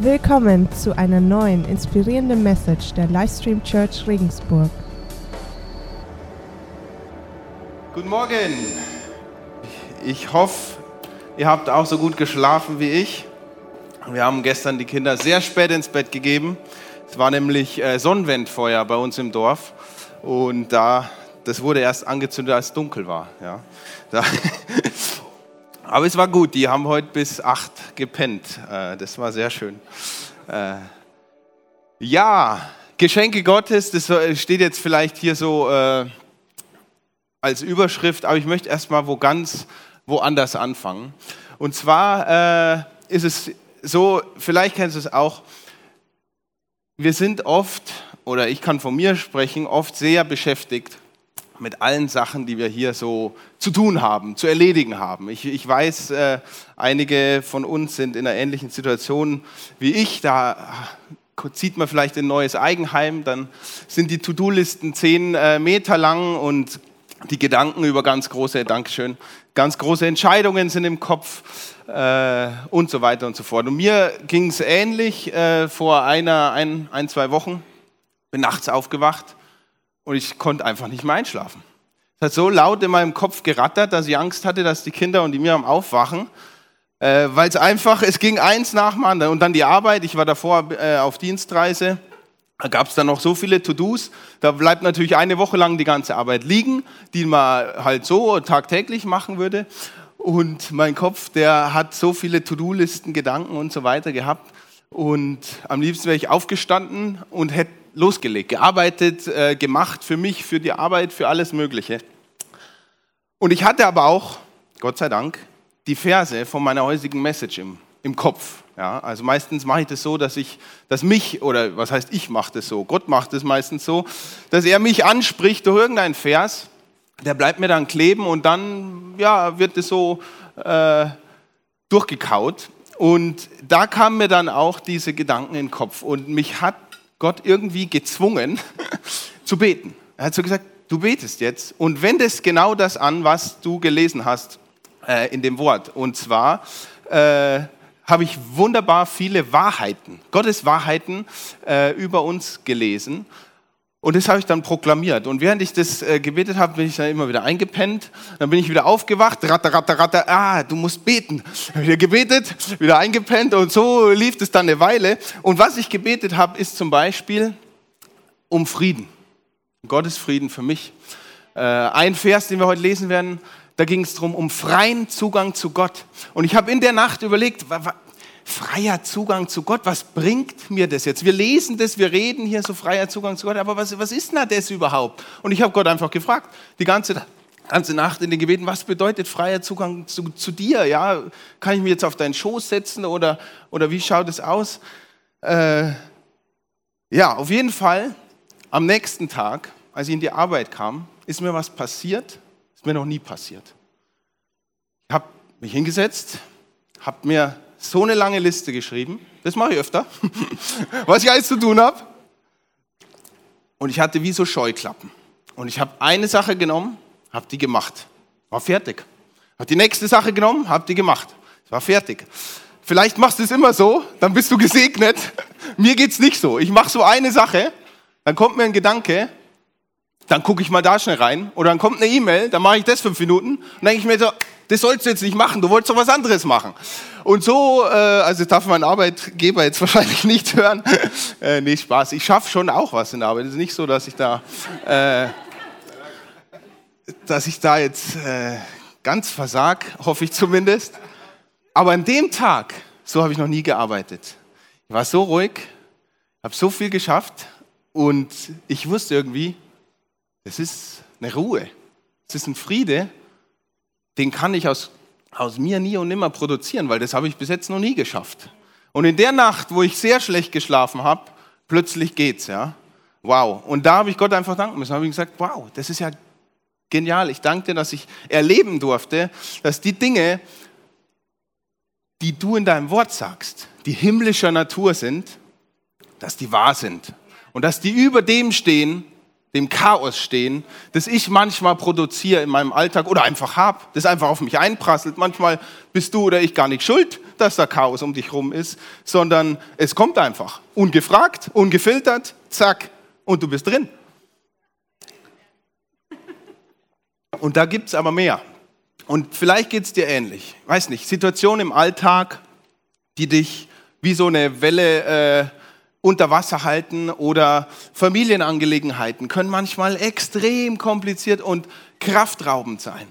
Willkommen zu einer neuen inspirierenden Message der Livestream Church Regensburg. Guten Morgen. Ich hoffe, ihr habt auch so gut geschlafen wie ich. Wir haben gestern die Kinder sehr spät ins Bett gegeben. Es war nämlich äh, Sonnenwendfeuer bei uns im Dorf und da das wurde erst angezündet, als es dunkel war. Ja. Da Aber es war gut, die haben heute bis acht gepennt. Äh, das war sehr schön. Äh, ja, Geschenke Gottes, das steht jetzt vielleicht hier so äh, als Überschrift, aber ich möchte erstmal wo ganz woanders anfangen. Und zwar ist es so, vielleicht kennst du es auch, wir sind oft, oder ich kann von mir sprechen, oft sehr beschäftigt mit allen Sachen, die wir hier so zu tun haben, zu erledigen haben. Ich, ich weiß, äh, einige von uns sind in einer ähnlichen Situation wie ich. Da zieht man vielleicht ein neues Eigenheim, dann sind die To-Do-Listen zehn äh, Meter lang und die Gedanken über ganz große, Dankeschön, ganz große Entscheidungen sind im Kopf äh, und so weiter und so fort. Und mir ging es ähnlich äh, vor einer, ein, ein, zwei Wochen. Bin nachts aufgewacht und ich konnte einfach nicht mehr einschlafen. Es hat so laut in meinem Kopf gerattert, dass ich Angst hatte, dass die Kinder und die mir am Aufwachen, äh, weil es einfach, es ging eins nach dem anderen. Und dann die Arbeit, ich war davor äh, auf Dienstreise, da gab es dann noch so viele To-Dos, da bleibt natürlich eine Woche lang die ganze Arbeit liegen, die man halt so tagtäglich machen würde. Und mein Kopf, der hat so viele To-Do-Listen, Gedanken und so weiter gehabt. Und am liebsten wäre ich aufgestanden und hätte losgelegt, gearbeitet, äh, gemacht für mich, für die Arbeit, für alles Mögliche. Und ich hatte aber auch, Gott sei Dank, die Verse von meiner heutigen Message im, im Kopf. Ja, also meistens mache ich das so, dass ich, dass mich, oder was heißt ich mache das so, Gott macht es meistens so, dass er mich anspricht durch irgendeinen Vers, der bleibt mir dann kleben und dann ja, wird es so äh, durchgekaut. Und da kamen mir dann auch diese Gedanken in den Kopf und mich hat Gott irgendwie gezwungen zu beten. Er hat so gesagt, du betest jetzt und wendest genau das an, was du gelesen hast äh, in dem Wort. Und zwar äh, habe ich wunderbar viele Wahrheiten, Gottes Wahrheiten äh, über uns gelesen. Und das habe ich dann proklamiert. Und während ich das äh, gebetet habe, bin ich dann immer wieder eingepennt. Dann bin ich wieder aufgewacht, ratter, ratter, ratter, ah, du musst beten. Wieder gebetet, wieder eingepennt und so lief es dann eine Weile. Und was ich gebetet habe, ist zum Beispiel um Frieden. Gottes Frieden für mich. Äh, ein Vers, den wir heute lesen werden, da ging es darum, um freien Zugang zu Gott. Und ich habe in der Nacht überlegt, freier Zugang zu Gott, was bringt mir das jetzt? Wir lesen das, wir reden hier so freier Zugang zu Gott, aber was, was ist denn das überhaupt? Und ich habe Gott einfach gefragt, die ganze, ganze Nacht in den Gebeten, was bedeutet freier Zugang zu, zu dir? Ja, kann ich mich jetzt auf deinen Schoß setzen oder, oder wie schaut es aus? Äh, ja, auf jeden Fall, am nächsten Tag, als ich in die Arbeit kam, ist mir was passiert, ist mir noch nie passiert. Ich habe mich hingesetzt, habe mir so eine lange Liste geschrieben. Das mache ich öfter, was ich alles zu tun habe. Und ich hatte wie so Scheuklappen. Und ich habe eine Sache genommen, habe die gemacht. War fertig. Habe die nächste Sache genommen, habe die gemacht. War fertig. Vielleicht machst du es immer so, dann bist du gesegnet. Mir geht es nicht so. Ich mache so eine Sache, dann kommt mir ein Gedanke, dann gucke ich mal da schnell rein. Oder dann kommt eine E-Mail, dann mache ich das fünf Minuten. Und dann denke ich mir so, das sollst du jetzt nicht machen, du wolltest doch was anderes machen. Und so, äh, also darf mein Arbeitgeber jetzt wahrscheinlich nicht hören. äh, nee, Spaß. Ich schaffe schon auch was in der Arbeit. Es ist nicht so, dass ich da, äh, dass ich da jetzt äh, ganz versag, hoffe ich zumindest. Aber an dem Tag, so habe ich noch nie gearbeitet. Ich war so ruhig, habe so viel geschafft und ich wusste irgendwie, es ist eine Ruhe, es ist ein Friede, den kann ich aus, aus mir nie und nimmer produzieren, weil das habe ich bis jetzt noch nie geschafft. Und in der Nacht, wo ich sehr schlecht geschlafen habe, plötzlich geht's, ja. Wow. Und da habe ich Gott einfach danken müssen. Da habe ich gesagt, wow, das ist ja genial. Ich danke dir, dass ich erleben durfte, dass die Dinge, die du in deinem Wort sagst, die himmlischer Natur sind, dass die wahr sind. Und dass die über dem stehen, dem Chaos stehen, das ich manchmal produziere in meinem Alltag oder einfach habe, das einfach auf mich einprasselt. Manchmal bist du oder ich gar nicht schuld, dass da Chaos um dich rum ist, sondern es kommt einfach. Ungefragt, ungefiltert, zack, und du bist drin. Und da gibt es aber mehr. Und vielleicht geht es dir ähnlich. Weiß nicht, Situationen im Alltag, die dich wie so eine Welle äh, unter Wasser halten oder Familienangelegenheiten können manchmal extrem kompliziert und kraftraubend sein.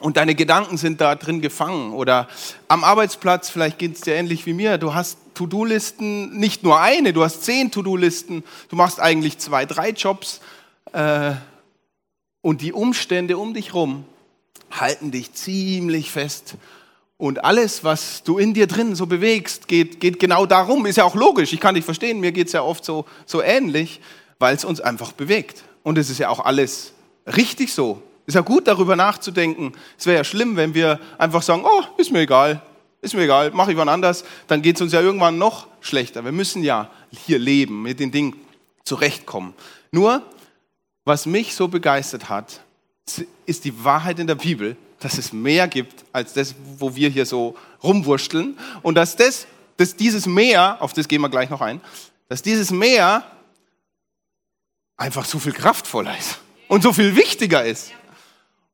Und deine Gedanken sind da drin gefangen. Oder am Arbeitsplatz, vielleicht geht es dir ähnlich wie mir, du hast To-Do-Listen, nicht nur eine, du hast zehn To-Do-Listen, du machst eigentlich zwei, drei Jobs. Äh, und die Umstände um dich herum halten dich ziemlich fest und alles, was du in dir drin so bewegst, geht, geht genau darum. Ist ja auch logisch, ich kann dich verstehen, mir geht es ja oft so, so ähnlich, weil es uns einfach bewegt. Und es ist ja auch alles richtig so. Ist ja gut, darüber nachzudenken. Es wäre ja schlimm, wenn wir einfach sagen, oh, ist mir egal, ist mir egal, mache ich wann anders. Dann geht es uns ja irgendwann noch schlechter. Wir müssen ja hier leben, mit den Dingen zurechtkommen. Nur, was mich so begeistert hat, ist die Wahrheit in der Bibel, dass es mehr gibt als das, wo wir hier so rumwurschteln. Und dass, das, dass dieses Meer, auf das gehen wir gleich noch ein, dass dieses Meer einfach so viel kraftvoller ist und so viel wichtiger ist.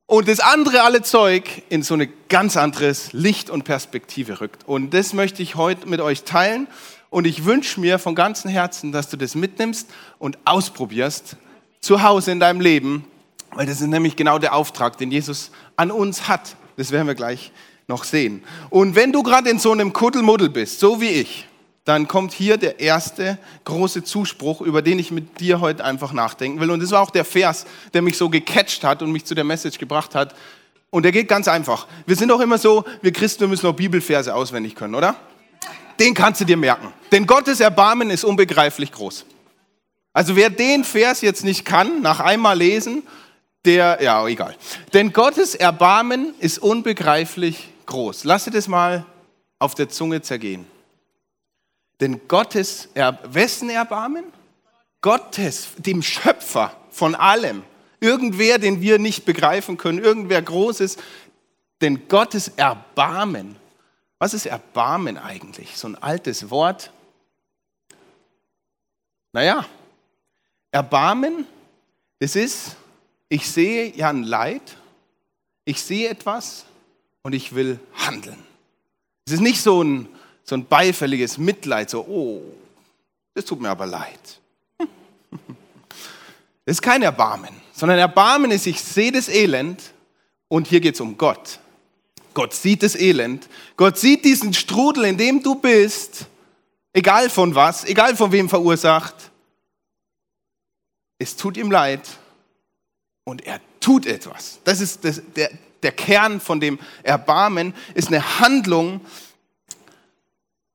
Und das andere alle Zeug in so ein ganz anderes Licht und Perspektive rückt. Und das möchte ich heute mit euch teilen. Und ich wünsche mir von ganzem Herzen, dass du das mitnimmst und ausprobierst zu Hause in deinem Leben weil das ist nämlich genau der Auftrag, den Jesus an uns hat. Das werden wir gleich noch sehen. Und wenn du gerade in so einem Kuddelmuddel bist, so wie ich, dann kommt hier der erste große Zuspruch, über den ich mit dir heute einfach nachdenken will. Und das war auch der Vers, der mich so gecatcht hat und mich zu der Message gebracht hat. Und der geht ganz einfach. Wir sind auch immer so, wir Christen, wir müssen auch Bibelverse auswendig können, oder? Den kannst du dir merken. Denn Gottes Erbarmen ist unbegreiflich groß. Also wer den Vers jetzt nicht kann, nach einmal lesen, der, ja, egal. Denn Gottes Erbarmen ist unbegreiflich groß. Lass dir das mal auf der Zunge zergehen. Denn Gottes, er, wessen Erbarmen? Gottes, dem Schöpfer von allem. Irgendwer, den wir nicht begreifen können, irgendwer Großes. Denn Gottes Erbarmen, was ist Erbarmen eigentlich? So ein altes Wort. Naja, Erbarmen, das ist ich sehe ja ein Leid, ich sehe etwas und ich will handeln. Es ist nicht so ein, so ein beifälliges Mitleid, so, oh, das tut mir aber leid. Das ist kein Erbarmen, sondern Erbarmen ist, ich sehe das Elend und hier geht es um Gott. Gott sieht das Elend. Gott sieht diesen Strudel, in dem du bist, egal von was, egal von wem verursacht. Es tut ihm leid und er tut etwas. Das ist das, der, der Kern von dem Erbarmen, ist eine Handlung,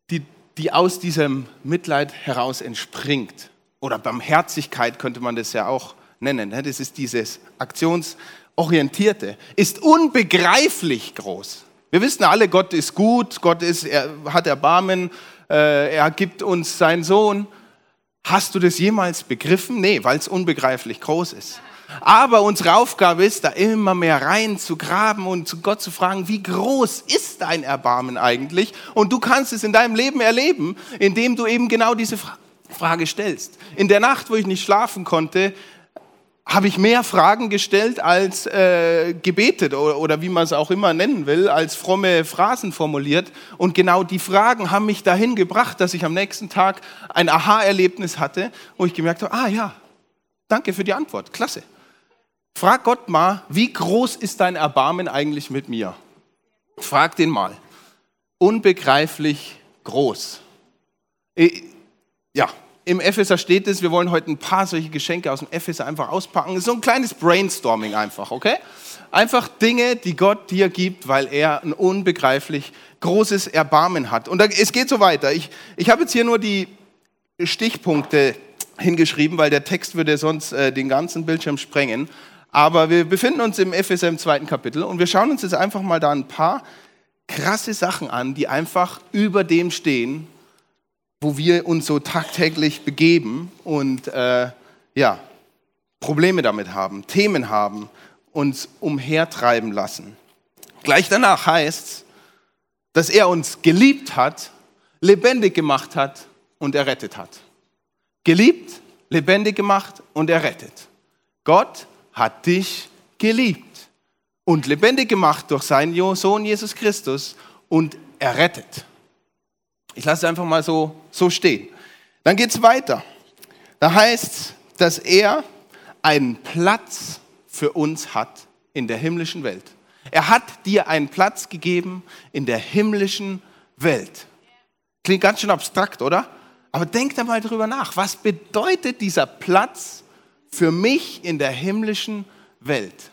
die, die aus diesem Mitleid heraus entspringt. Oder Barmherzigkeit könnte man das ja auch nennen. Ne? Das ist dieses Aktionsorientierte. Ist unbegreiflich groß. Wir wissen alle, Gott ist gut, Gott ist, er hat Erbarmen, äh, er gibt uns seinen Sohn. Hast du das jemals begriffen? Nee, weil es unbegreiflich groß ist. Aber unsere Aufgabe ist, da immer mehr rein zu graben und zu Gott zu fragen, wie groß ist dein Erbarmen eigentlich? Und du kannst es in deinem Leben erleben, indem du eben genau diese Frage stellst. In der Nacht, wo ich nicht schlafen konnte, habe ich mehr Fragen gestellt als äh, gebetet oder, oder wie man es auch immer nennen will, als fromme Phrasen formuliert. Und genau die Fragen haben mich dahin gebracht, dass ich am nächsten Tag ein Aha-Erlebnis hatte, wo ich gemerkt habe, ah ja, danke für die Antwort, klasse. Frag Gott mal, wie groß ist dein Erbarmen eigentlich mit mir? Frag den mal. Unbegreiflich groß. Ja, im Epheser steht es, wir wollen heute ein paar solche Geschenke aus dem Epheser einfach auspacken. So ein kleines Brainstorming einfach, okay? Einfach Dinge, die Gott dir gibt, weil er ein unbegreiflich großes Erbarmen hat. Und es geht so weiter. Ich, ich habe jetzt hier nur die Stichpunkte hingeschrieben, weil der Text würde sonst äh, den ganzen Bildschirm sprengen. Aber wir befinden uns im Epheser im zweiten Kapitel und wir schauen uns jetzt einfach mal da ein paar krasse Sachen an, die einfach über dem stehen, wo wir uns so tagtäglich begeben und äh, ja, Probleme damit haben, Themen haben, uns umhertreiben lassen. Gleich danach heißt es, dass er uns geliebt hat, lebendig gemacht hat und errettet hat. Geliebt, lebendig gemacht und errettet. Gott hat dich geliebt und lebendig gemacht durch seinen Sohn Jesus Christus und errettet. Ich lasse es einfach mal so, so stehen. Dann geht es weiter. Da heißt es, dass er einen Platz für uns hat in der himmlischen Welt. Er hat dir einen Platz gegeben in der himmlischen Welt. Klingt ganz schön abstrakt, oder? Aber denk da mal drüber nach. Was bedeutet dieser Platz für mich in der himmlischen Welt?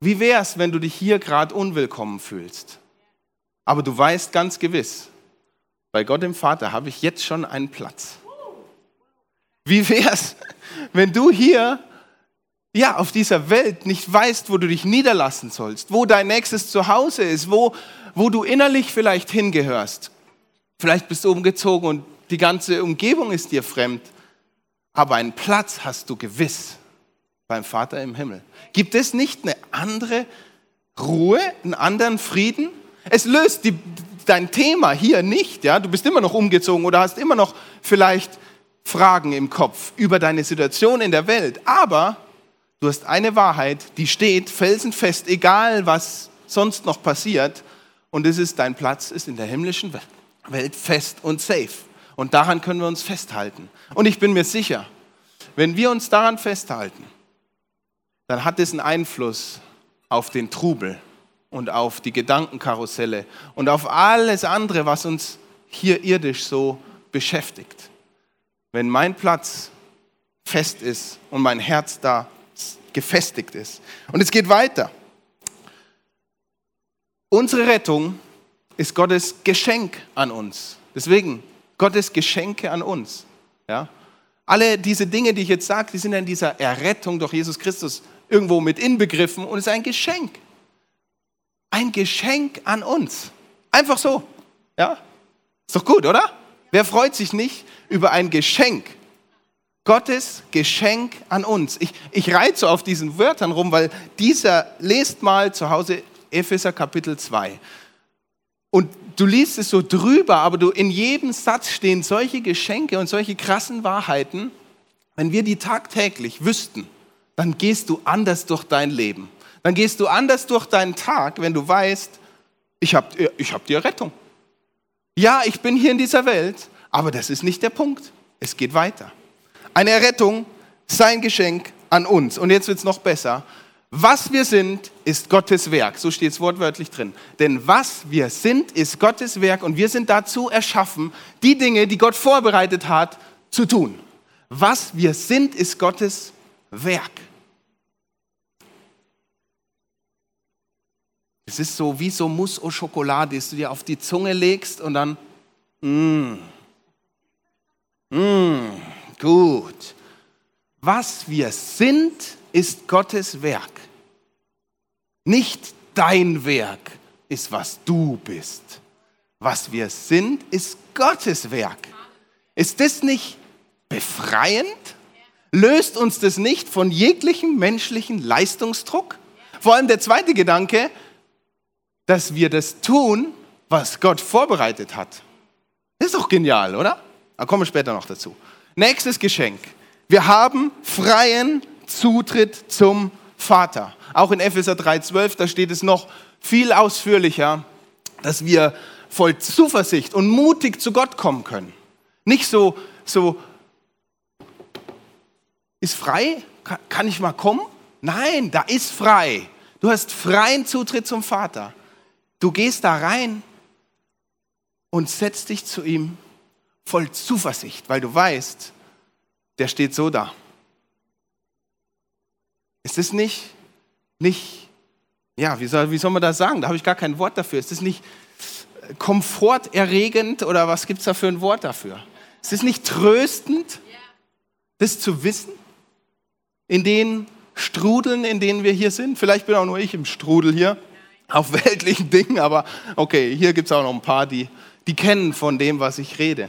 Wie wäre es, wenn du dich hier gerade unwillkommen fühlst? Aber du weißt ganz gewiss, bei Gott dem Vater habe ich jetzt schon einen Platz. Wie wäre es, wenn du hier ja, auf dieser Welt nicht weißt, wo du dich niederlassen sollst, wo dein nächstes Zuhause ist, wo, wo du innerlich vielleicht hingehörst. Vielleicht bist du umgezogen und die ganze Umgebung ist dir fremd, aber einen Platz hast du gewiss beim Vater im Himmel. Gibt es nicht eine andere Ruhe, einen anderen Frieden? Es löst die, dein Thema hier nicht, ja? Du bist immer noch umgezogen oder hast immer noch vielleicht Fragen im Kopf über deine Situation in der Welt, aber Du hast eine Wahrheit, die steht felsenfest, egal was sonst noch passiert. Und es ist, dein Platz ist in der himmlischen Welt fest und safe. Und daran können wir uns festhalten. Und ich bin mir sicher, wenn wir uns daran festhalten, dann hat es einen Einfluss auf den Trubel und auf die Gedankenkarusselle und auf alles andere, was uns hier irdisch so beschäftigt. Wenn mein Platz fest ist und mein Herz da gefestigt ist. Und es geht weiter. Unsere Rettung ist Gottes Geschenk an uns. Deswegen Gottes Geschenke an uns. Ja? Alle diese Dinge, die ich jetzt sage, die sind in dieser Errettung durch Jesus Christus irgendwo mit inbegriffen und es ist ein Geschenk. Ein Geschenk an uns. Einfach so. Ja? Ist doch gut, oder? Wer freut sich nicht über ein Geschenk? Gottes Geschenk an uns. Ich, ich reite so auf diesen Wörtern rum, weil dieser, lest mal zu Hause Epheser Kapitel 2. Und du liest es so drüber, aber du, in jedem Satz stehen solche Geschenke und solche krassen Wahrheiten. Wenn wir die tagtäglich wüssten, dann gehst du anders durch dein Leben. Dann gehst du anders durch deinen Tag, wenn du weißt, ich habe ich hab die Rettung. Ja, ich bin hier in dieser Welt, aber das ist nicht der Punkt. Es geht weiter. Eine Errettung, sein Geschenk an uns. Und jetzt wird es noch besser. Was wir sind, ist Gottes Werk. So steht es wortwörtlich drin. Denn was wir sind, ist Gottes Werk und wir sind dazu erschaffen, die Dinge, die Gott vorbereitet hat, zu tun. Was wir sind, ist Gottes Werk. Es ist so wie so Mousse au Schokolade, das du dir auf die Zunge legst und dann, mh, mm, mh, mm, Gut. Was wir sind, ist Gottes Werk. Nicht dein Werk ist, was du bist. Was wir sind, ist Gottes Werk. Ist das nicht befreiend? Löst uns das nicht von jeglichem menschlichen Leistungsdruck? Vor allem der zweite Gedanke, dass wir das tun, was Gott vorbereitet hat. Ist doch genial, oder? Da kommen wir später noch dazu. Nächstes Geschenk. Wir haben freien Zutritt zum Vater. Auch in Epheser 3,12, da steht es noch viel ausführlicher, dass wir voll Zuversicht und mutig zu Gott kommen können. Nicht so, so, ist frei? Kann ich mal kommen? Nein, da ist frei. Du hast freien Zutritt zum Vater. Du gehst da rein und setzt dich zu ihm voll Zuversicht, weil du weißt, der steht so da. Ist es nicht, nicht, ja, wie soll, wie soll man das sagen? Da habe ich gar kein Wort dafür. Ist es nicht komforterregend oder was gibt es da für ein Wort dafür? Ist es nicht tröstend, das zu wissen? In den Strudeln, in denen wir hier sind. Vielleicht bin auch nur ich im Strudel hier, auf weltlichen Dingen, aber okay, hier gibt es auch noch ein paar, die, die kennen von dem, was ich rede.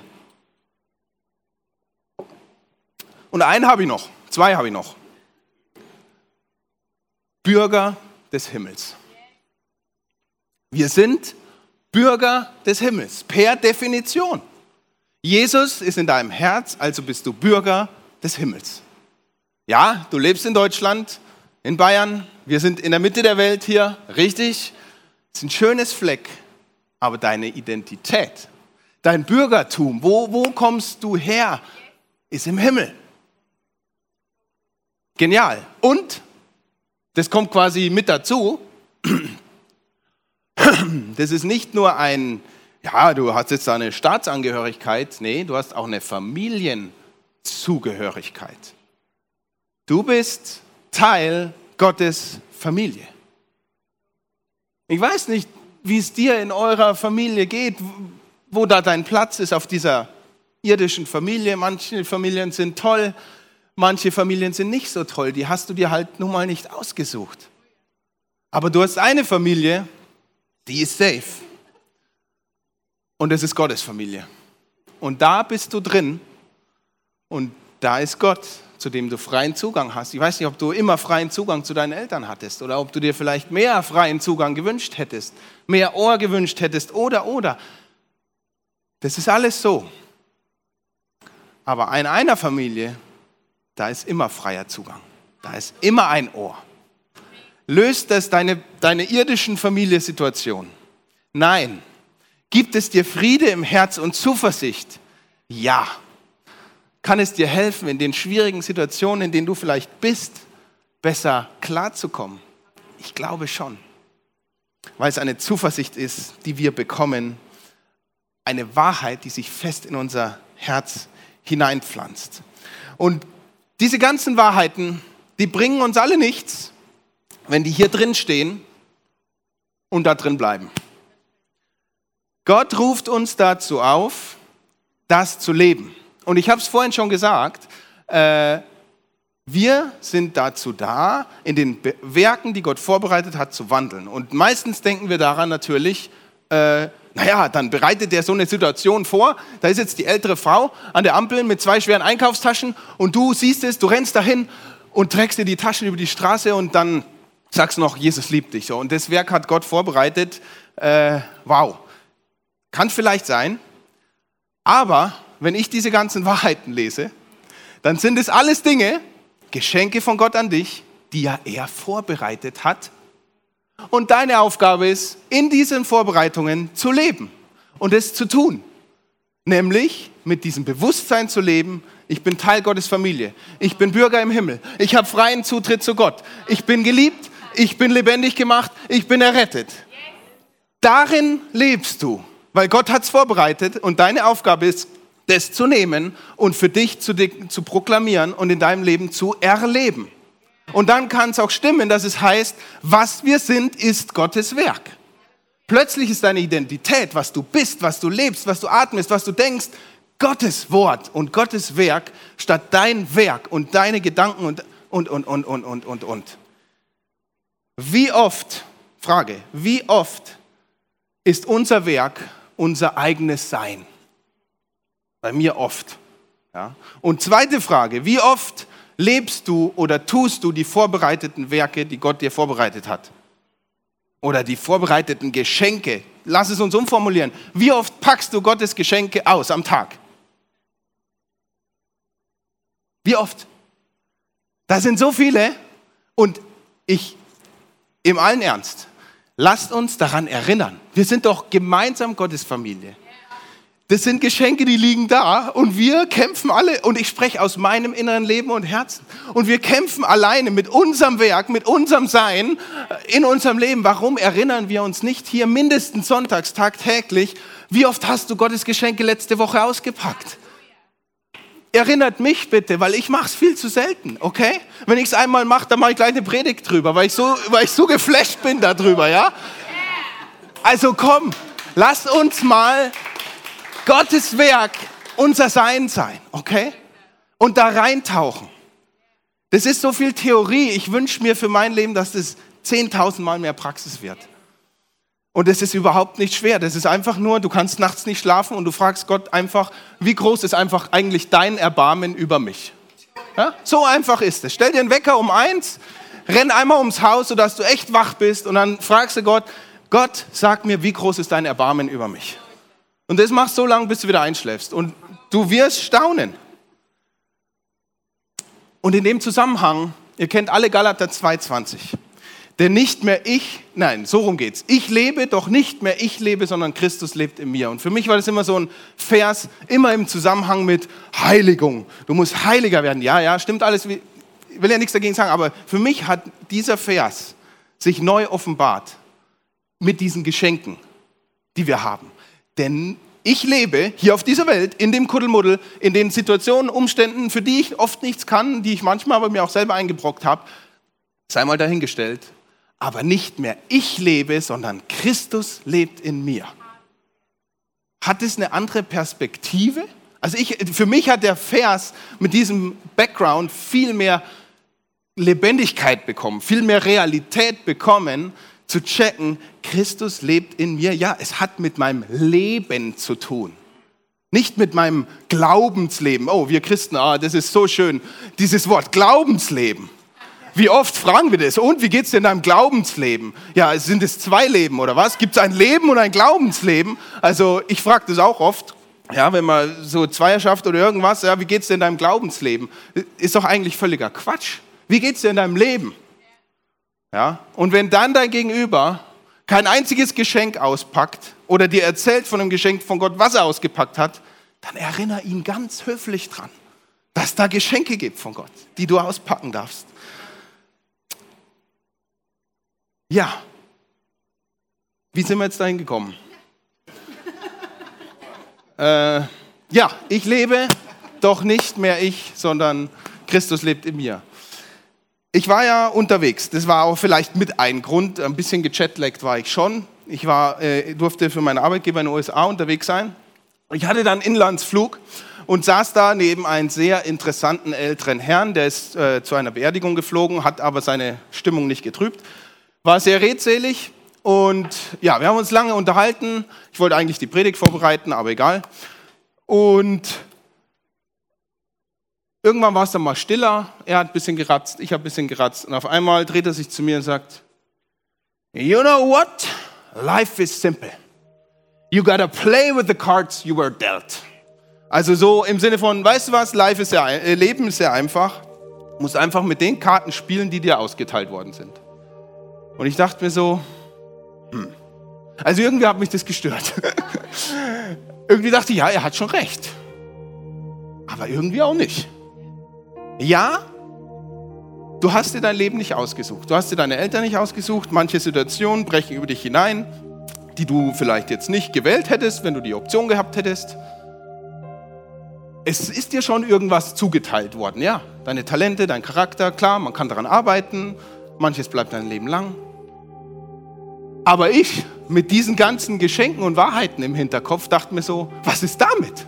Und einen habe ich noch, Zwei habe ich noch. Bürger des Himmels. Wir sind Bürger des Himmels, per Definition. Jesus ist in deinem Herz, also bist du Bürger des Himmels. Ja, du lebst in Deutschland, in Bayern, wir sind in der Mitte der Welt hier, richtig. Es ist ein schönes Fleck, aber deine Identität, dein Bürgertum, wo, wo kommst du her, ist im Himmel. Genial. Und, das kommt quasi mit dazu, das ist nicht nur ein, ja, du hast jetzt eine Staatsangehörigkeit, nee, du hast auch eine Familienzugehörigkeit. Du bist Teil Gottes Familie. Ich weiß nicht, wie es dir in eurer Familie geht, wo da dein Platz ist auf dieser irdischen Familie. Manche Familien sind toll, manche Familien sind nicht so toll. Die hast du dir halt nun mal nicht ausgesucht. Aber du hast eine Familie, die ist safe. Und es ist Gottes Familie. Und da bist du drin und da ist Gott, zu dem du freien Zugang hast. Ich weiß nicht, ob du immer freien Zugang zu deinen Eltern hattest oder ob du dir vielleicht mehr freien Zugang gewünscht hättest, mehr Ohr gewünscht hättest oder oder. Das ist alles so. Aber in einer Familie, da ist immer freier Zugang. Da ist immer ein Ohr. Löst das deine, deine irdischen Familiensituationen? Nein. Gibt es dir Friede im Herz und Zuversicht? Ja. Kann es dir helfen, in den schwierigen Situationen, in denen du vielleicht bist, besser klarzukommen? Ich glaube schon. Weil es eine Zuversicht ist, die wir bekommen, eine Wahrheit, die sich fest in unser Herz hineinpflanzt. Und diese ganzen Wahrheiten, die bringen uns alle nichts, wenn die hier drin stehen und da drin bleiben. Gott ruft uns dazu auf, das zu leben. Und ich habe es vorhin schon gesagt, äh, wir sind dazu da, in den Werken, die Gott vorbereitet hat, zu wandeln. Und meistens denken wir daran natürlich, äh, naja, dann bereitet er so eine Situation vor. Da ist jetzt die ältere Frau an der Ampel mit zwei schweren Einkaufstaschen und du siehst es, du rennst dahin und trägst dir die Taschen über die Straße und dann sagst noch, Jesus liebt dich. Und das Werk hat Gott vorbereitet. Äh, wow. Kann vielleicht sein. Aber wenn ich diese ganzen Wahrheiten lese, dann sind es alles Dinge, Geschenke von Gott an dich, die ja er vorbereitet hat. Und deine Aufgabe ist, in diesen Vorbereitungen zu leben und es zu tun. Nämlich mit diesem Bewusstsein zu leben, ich bin Teil Gottes Familie, ich bin Bürger im Himmel, ich habe freien Zutritt zu Gott, ich bin geliebt, ich bin lebendig gemacht, ich bin errettet. Darin lebst du, weil Gott hat es vorbereitet und deine Aufgabe ist, das zu nehmen und für dich zu, zu proklamieren und in deinem Leben zu erleben. Und dann kann es auch stimmen, dass es heißt, was wir sind, ist Gottes Werk. Plötzlich ist deine Identität, was du bist, was du lebst, was du atmest, was du denkst, Gottes Wort und Gottes Werk statt dein Werk und deine Gedanken und, und, und, und, und, und, und, und. Wie oft, Frage, wie oft ist unser Werk unser eigenes Sein? Bei mir oft. Ja? Und zweite Frage, wie oft lebst du oder tust du die vorbereiteten Werke, die Gott dir vorbereitet hat? Oder die vorbereiteten Geschenke? Lass es uns umformulieren. Wie oft packst du Gottes Geschenke aus am Tag? Wie oft? Da sind so viele und ich im allen Ernst, lasst uns daran erinnern. Wir sind doch gemeinsam Gottes Familie. Das sind Geschenke, die liegen da und wir kämpfen alle, und ich spreche aus meinem inneren Leben und Herzen, und wir kämpfen alleine mit unserem Werk, mit unserem Sein in unserem Leben. Warum erinnern wir uns nicht hier mindestens sonntags, tagtäglich, wie oft hast du Gottes Geschenke letzte Woche ausgepackt? erinnert mich bitte, weil ich mache es viel zu selten, okay? Wenn ich es einmal mache, dann mache ich gleich eine Predigt drüber, weil ich so, weil ich so geflasht bin darüber, ja? Also komm, lasst uns mal Gottes Werk unser Sein sein, okay? Und da reintauchen. Das ist so viel Theorie. Ich wünsche mir für mein Leben, dass das 10.000 Mal mehr Praxis wird. Und es ist überhaupt nicht schwer. Das ist einfach nur, du kannst nachts nicht schlafen und du fragst Gott einfach, wie groß ist einfach eigentlich dein Erbarmen über mich? Ja? So einfach ist es. Stell dir einen Wecker um eins, renn einmal ums Haus, sodass du echt wach bist und dann fragst du Gott, Gott, sag mir, wie groß ist dein Erbarmen über mich? Und das machst du so lange, bis du wieder einschläfst. Und du wirst staunen. Und in dem Zusammenhang, ihr kennt alle Galater 2,20. Denn nicht mehr ich, nein, so rum geht's. Ich lebe, doch nicht mehr ich lebe, sondern Christus lebt in mir. Und für mich war das immer so ein Vers, immer im Zusammenhang mit Heiligung. Du musst heiliger werden. Ja, ja, stimmt alles. Ich will ja nichts dagegen sagen, aber für mich hat dieser Vers sich neu offenbart mit diesen Geschenken, die wir haben. Denn ich lebe hier auf dieser Welt, in dem Kuddelmuddel, in den Situationen, Umständen, für die ich oft nichts kann, die ich manchmal aber mir auch selber eingebrockt habe, sei mal dahingestellt aber nicht mehr ich lebe, sondern Christus lebt in mir. Hat es eine andere Perspektive? Also ich, für mich hat der Vers mit diesem Background viel mehr Lebendigkeit bekommen, viel mehr Realität bekommen, zu checken, Christus lebt in mir. Ja, es hat mit meinem Leben zu tun. Nicht mit meinem Glaubensleben. Oh, wir Christen, ah, das ist so schön. Dieses Wort Glaubensleben. Wie oft fragen wir das? Und wie geht es in deinem Glaubensleben? Ja, sind es zwei Leben oder was? Gibt es ein Leben und ein Glaubensleben? Also ich frage das auch oft. Ja, wenn man so Zweierschaft oder irgendwas, ja, wie geht es in deinem Glaubensleben? Ist doch eigentlich völliger Quatsch. Wie geht es dir in deinem Leben? Ja, und wenn dann dein Gegenüber kein einziges Geschenk auspackt oder dir erzählt von einem Geschenk von Gott, was er ausgepackt hat, dann erinnere ihn ganz höflich dran, dass da Geschenke gibt von Gott, die du auspacken darfst. Ja. Wie sind wir jetzt dahin gekommen? äh, ja, ich lebe, doch nicht mehr ich, sondern Christus lebt in mir. Ich war ja unterwegs. Das war auch vielleicht mit ein Grund. Ein bisschen gechatlaggt war ich schon. Ich war, äh, durfte für meinen Arbeitgeber in den USA unterwegs sein. Ich hatte dann Inlandsflug und saß da neben einem sehr interessanten älteren Herrn, der ist äh, zu einer Beerdigung geflogen, hat aber seine Stimmung nicht getrübt. War sehr redselig und ja, wir haben uns lange unterhalten. Ich wollte eigentlich die Predigt vorbereiten, aber egal. Und irgendwann war es dann mal stiller. Er hat ein bisschen geratzt, ich habe ein bisschen geratzt. Und auf einmal dreht er sich zu mir und sagt, You know what? Life is simple. You gotta play with the cards you were dealt. Also so im Sinne von, weißt du was, Life ist ja, äh, Leben ist sehr einfach. Du musst einfach mit den Karten spielen, die dir ausgeteilt worden sind. Und ich dachte mir so, hm. also irgendwie hat mich das gestört. irgendwie dachte ich, ja, er hat schon recht. Aber irgendwie auch nicht. Ja, du hast dir dein Leben nicht ausgesucht. Du hast dir deine Eltern nicht ausgesucht. Manche Situationen brechen über dich hinein, die du vielleicht jetzt nicht gewählt hättest, wenn du die Option gehabt hättest. Es ist dir schon irgendwas zugeteilt worden, ja. Deine Talente, dein Charakter, klar, man kann daran arbeiten. Manches bleibt dein Leben lang. Aber ich mit diesen ganzen Geschenken und Wahrheiten im Hinterkopf dachte mir so, was ist damit?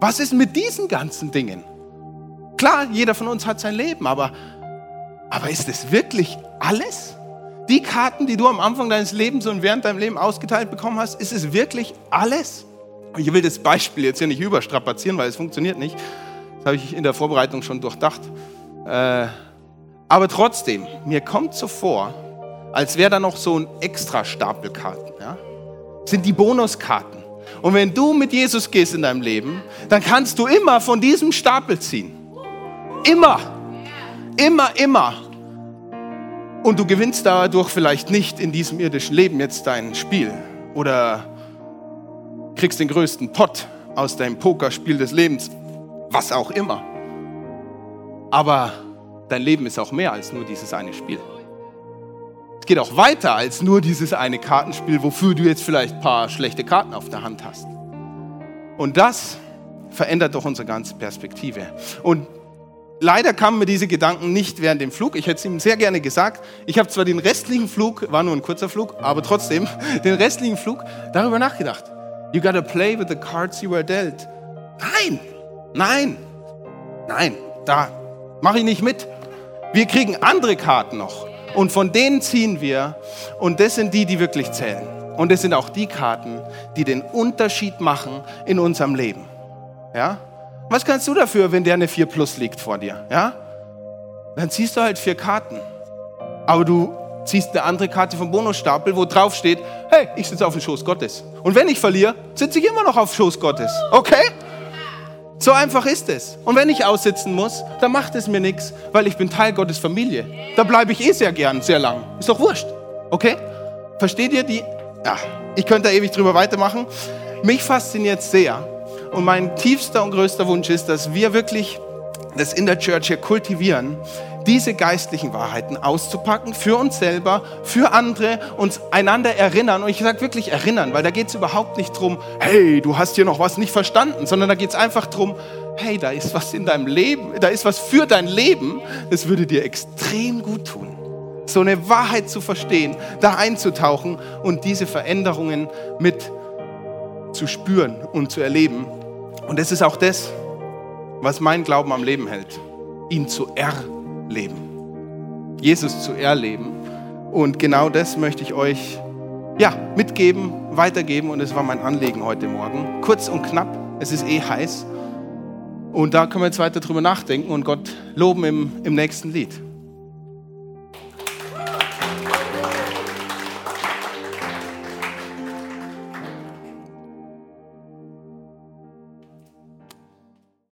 Was ist mit diesen ganzen Dingen? Klar, jeder von uns hat sein Leben, aber, aber ist es wirklich alles? Die Karten, die du am Anfang deines Lebens und während deinem Leben ausgeteilt bekommen hast, ist es wirklich alles? Ich will das Beispiel jetzt hier nicht überstrapazieren, weil es funktioniert nicht. Das habe ich in der Vorbereitung schon durchdacht. Äh, aber trotzdem, mir kommt so vor, als wäre da noch so ein extra Stapel Karten. Ja? Sind die Bonuskarten. Und wenn du mit Jesus gehst in deinem Leben, dann kannst du immer von diesem Stapel ziehen. Immer. Immer, immer. Und du gewinnst dadurch vielleicht nicht in diesem irdischen Leben jetzt dein Spiel oder kriegst den größten Pott aus deinem Pokerspiel des Lebens, was auch immer. Aber dein Leben ist auch mehr als nur dieses eine Spiel. Es geht auch weiter als nur dieses eine Kartenspiel, wofür du jetzt vielleicht ein paar schlechte Karten auf der Hand hast. Und das verändert doch unsere ganze Perspektive. Und leider kamen mir diese Gedanken nicht während dem Flug. Ich hätte es ihm sehr gerne gesagt. Ich habe zwar den restlichen Flug, war nur ein kurzer Flug, aber trotzdem den restlichen Flug darüber nachgedacht. You gotta play with the cards you were dealt. Nein, nein, nein, da mache ich nicht mit. Wir kriegen andere Karten noch. Und von denen ziehen wir. Und das sind die, die wirklich zählen. Und das sind auch die Karten, die den Unterschied machen in unserem Leben. Ja? Was kannst du dafür, wenn der eine 4 Plus liegt vor dir? Ja? Dann ziehst du halt vier Karten. Aber du ziehst eine andere Karte vom Bonusstapel, wo drauf steht, hey, ich sitze auf dem Schoß Gottes. Und wenn ich verliere, sitze ich immer noch auf dem Schoß Gottes. Okay? So einfach ist es. Und wenn ich aussitzen muss, dann macht es mir nichts, weil ich bin Teil Gottes Familie. Da bleibe ich eh sehr gern, sehr lang. Ist doch wurscht. Okay? Versteht ihr die? Ja, ich könnte da ewig drüber weitermachen. Mich fasziniert sehr. Und mein tiefster und größter Wunsch ist, dass wir wirklich das in der Church hier kultivieren, diese geistlichen Wahrheiten auszupacken für uns selber, für andere, uns einander erinnern. Und ich sage wirklich erinnern, weil da geht es überhaupt nicht darum, hey, du hast hier noch was nicht verstanden, sondern da geht es einfach darum, hey, da ist was in deinem Leben, da ist was für dein Leben, das würde dir extrem gut tun. So eine Wahrheit zu verstehen, da einzutauchen und diese Veränderungen mit zu spüren und zu erleben. Und das ist auch das, was mein Glauben am Leben hält. Ihn zu erleben. Jesus zu erleben. Und genau das möchte ich euch ja, mitgeben, weitergeben. Und es war mein Anliegen heute Morgen. Kurz und knapp. Es ist eh heiß. Und da können wir jetzt weiter drüber nachdenken und Gott loben im, im nächsten Lied.